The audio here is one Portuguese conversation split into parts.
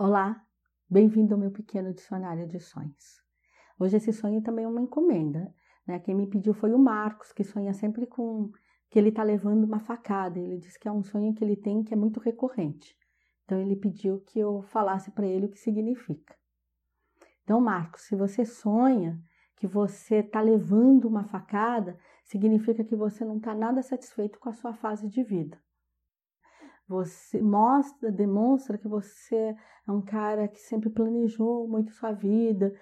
Olá, bem-vindo ao meu pequeno dicionário de sonhos. Hoje esse sonho também é uma encomenda, né? Quem me pediu foi o Marcos, que sonha sempre com que ele está levando uma facada. Ele disse que é um sonho que ele tem que é muito recorrente. Então ele pediu que eu falasse para ele o que significa. Então, Marcos, se você sonha que você está levando uma facada, significa que você não está nada satisfeito com a sua fase de vida. Você mostra, demonstra que você é um cara que sempre planejou muito sua vida,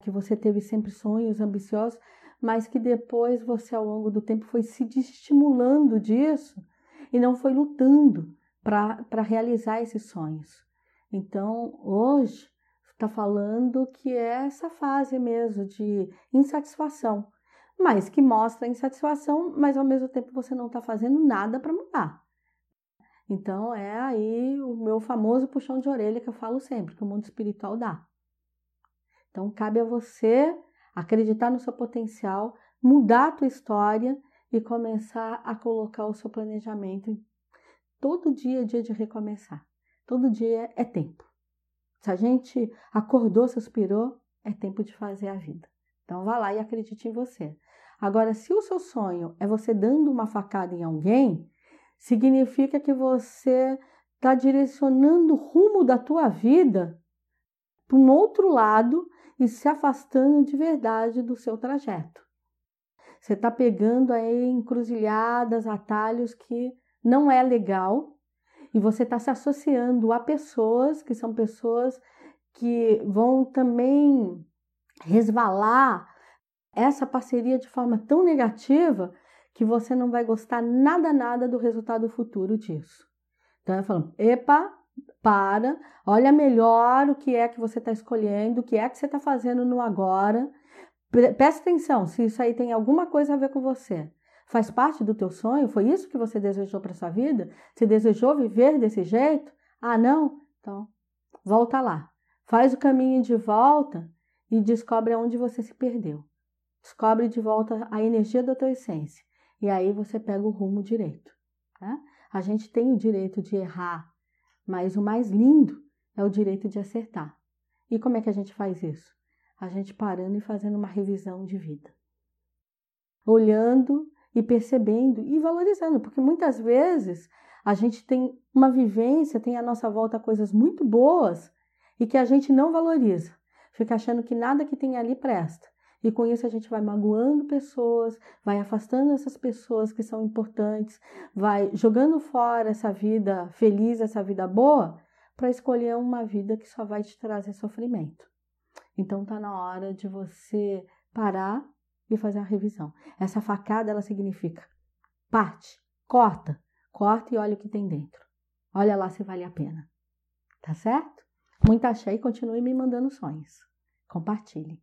que você teve sempre sonhos ambiciosos, mas que depois você, ao longo do tempo, foi se estimulando disso e não foi lutando para realizar esses sonhos. Então, hoje, está falando que é essa fase mesmo de insatisfação, mas que mostra insatisfação, mas ao mesmo tempo você não está fazendo nada para mudar. Então é aí o meu famoso puxão de orelha que eu falo sempre, que o mundo espiritual dá. Então cabe a você acreditar no seu potencial, mudar a tua história e começar a colocar o seu planejamento. Todo dia é dia de recomeçar. Todo dia é tempo. Se a gente acordou, suspirou, é tempo de fazer a vida. Então vá lá e acredite em você. Agora, se o seu sonho é você dando uma facada em alguém, significa que você está direcionando o rumo da tua vida para um outro lado e se afastando de verdade do seu trajeto. Você está pegando aí encruzilhadas, atalhos que não é legal e você está se associando a pessoas que são pessoas que vão também resvalar essa parceria de forma tão negativa que você não vai gostar nada, nada do resultado futuro disso. Então, eu falo, epa, para, olha melhor o que é que você está escolhendo, o que é que você está fazendo no agora. Presta atenção se isso aí tem alguma coisa a ver com você. Faz parte do teu sonho? Foi isso que você desejou para sua vida? Você desejou viver desse jeito? Ah, não? Então, volta lá. Faz o caminho de volta e descobre onde você se perdeu. Descobre de volta a energia da tua essência e aí você pega o rumo direito. Tá? A gente tem o direito de errar, mas o mais lindo é o direito de acertar. E como é que a gente faz isso? A gente parando e fazendo uma revisão de vida. Olhando e percebendo e valorizando, porque muitas vezes a gente tem uma vivência, tem à nossa volta coisas muito boas e que a gente não valoriza. Fica achando que nada que tem ali presta. E com isso a gente vai magoando pessoas, vai afastando essas pessoas que são importantes, vai jogando fora essa vida feliz, essa vida boa, para escolher uma vida que só vai te trazer sofrimento. Então tá na hora de você parar e fazer a revisão. Essa facada ela significa parte, corta, corta e olha o que tem dentro. Olha lá se vale a pena. Tá certo? Muita axé e continue me mandando sonhos. Compartilhe.